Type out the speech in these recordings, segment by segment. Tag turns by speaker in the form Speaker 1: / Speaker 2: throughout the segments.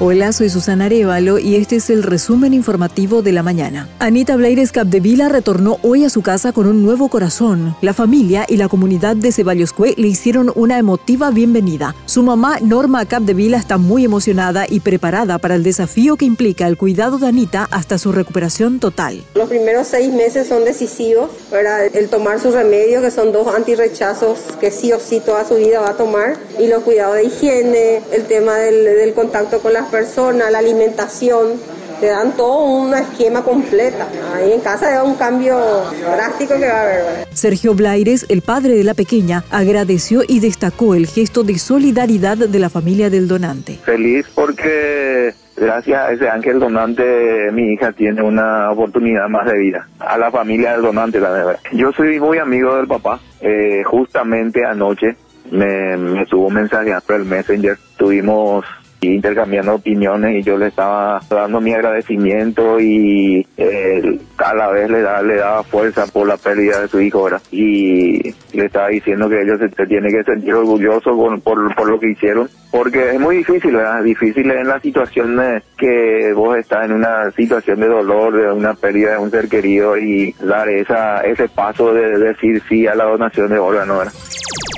Speaker 1: Hola, soy Susana Arevalo y este es el resumen informativo de la mañana. Anita Blaires Capdevila retornó hoy a su casa con un nuevo corazón. La familia y la comunidad de Cue le hicieron una emotiva bienvenida. Su mamá, Norma Capdevila, está muy emocionada y preparada para el desafío que implica el cuidado de Anita hasta su recuperación total.
Speaker 2: Los primeros seis meses son decisivos para el tomar su remedio, que son dos antirrechazos que sí o sí toda su vida va a tomar, y los cuidados de higiene, el tema del, contacto con las persona, la alimentación, te dan todo un esquema completa. Ahí en casa hay un cambio drástico que va a haber.
Speaker 1: Sergio Blaires, el padre de la pequeña, agradeció y destacó el gesto de solidaridad de la familia del donante.
Speaker 3: Feliz porque gracias a ese ángel donante mi hija tiene una oportunidad más de vida. A la familia del donante, la verdad. Yo soy muy amigo del papá. Eh, justamente anoche me, me mensaje por el Messenger. Tuvimos intercambiando opiniones y yo le estaba dando mi agradecimiento y eh, a la vez le, da, le daba fuerza por la pérdida de su hijo y le estaba diciendo que ellos se, tienen que sentir orgullosos por, por lo que hicieron porque es muy difícil, ¿verdad? Difícil en la situación que vos estás en una situación de dolor, de una pérdida de un ser querido y dar esa, ese paso de decir sí a la donación de órganos.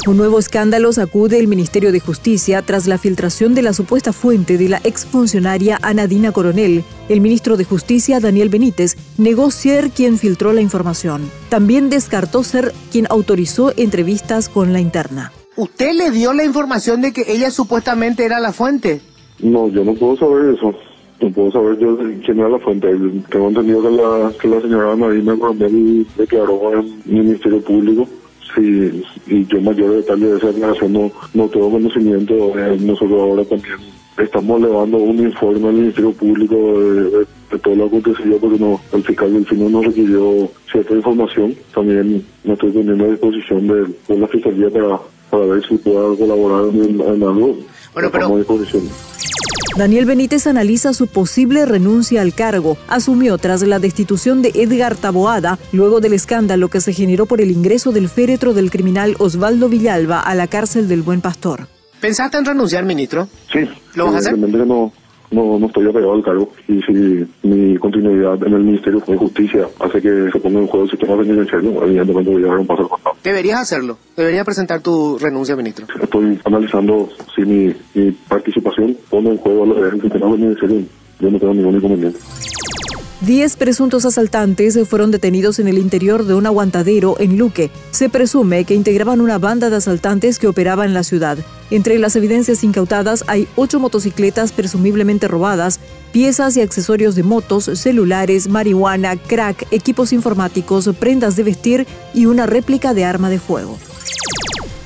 Speaker 1: Un nuevo escándalo sacude el Ministerio de Justicia tras la filtración de la supuesta fuente de la exfuncionaria Anadina Coronel. El ministro de Justicia, Daniel Benítez, negó ser quien filtró la información. También descartó ser quien autorizó entrevistas con la interna.
Speaker 4: ¿Usted le dio la información de que ella supuestamente era la fuente?
Speaker 5: No, yo no puedo saber eso. No puedo saber yo quién era la fuente. Tengo entendido que la, que la señora Anadina Coronel declaró en el Ministerio Público Sí, y yo mayor detalle de esa declaración no, no tengo conocimiento. Eh, nosotros ahora también estamos elevando un informe al Ministerio Público de, todo lo acontecido porque no, el fiscal del FINO nos requirió cierta información. También me estoy poniendo a disposición de, la Fiscalía para, para ver si pueda colaborar en, en algo.
Speaker 4: Bueno, pero...
Speaker 1: Daniel Benítez analiza su posible renuncia al cargo. Asumió tras la destitución de Edgar Taboada, luego del escándalo que se generó por el ingreso del féretro del criminal Osvaldo Villalba a la cárcel del Buen Pastor.
Speaker 4: ¿Pensaste en renunciar, ministro?
Speaker 5: Sí.
Speaker 4: ¿Lo vas a hacer?
Speaker 5: No, no, no estoy apegado al cargo y si mi continuidad en el Ministerio de Justicia hace que se ponga en juego el sistema penitenciario, evidentemente voy a dar un paso al costado.
Speaker 4: Deberías hacerlo. Deberías presentar tu renuncia, ministro.
Speaker 5: Estoy analizando si mi, mi participación pone en juego el sistema penitenciario. Yo no tengo ningún inconveniente.
Speaker 1: Diez presuntos asaltantes fueron detenidos en el interior de un aguantadero en Luque. Se presume que integraban una banda de asaltantes que operaba en la ciudad. Entre las evidencias incautadas hay ocho motocicletas presumiblemente robadas, piezas y accesorios de motos, celulares, marihuana, crack, equipos informáticos, prendas de vestir y una réplica de arma de fuego.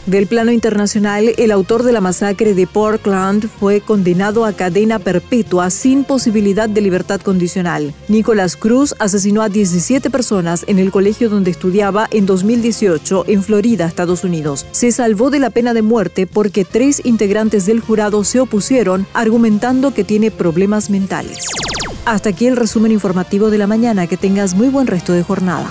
Speaker 1: Del plano internacional, el autor de la masacre de Portland fue condenado a cadena perpetua sin posibilidad de libertad condicional. Nicolás Cruz asesinó a 17 personas en el colegio donde estudiaba en 2018 en Florida, Estados Unidos. Se salvó de la pena de muerte porque tres integrantes del jurado se opusieron argumentando que tiene problemas mentales. Hasta aquí el resumen informativo de la mañana. Que tengas muy buen resto de jornada.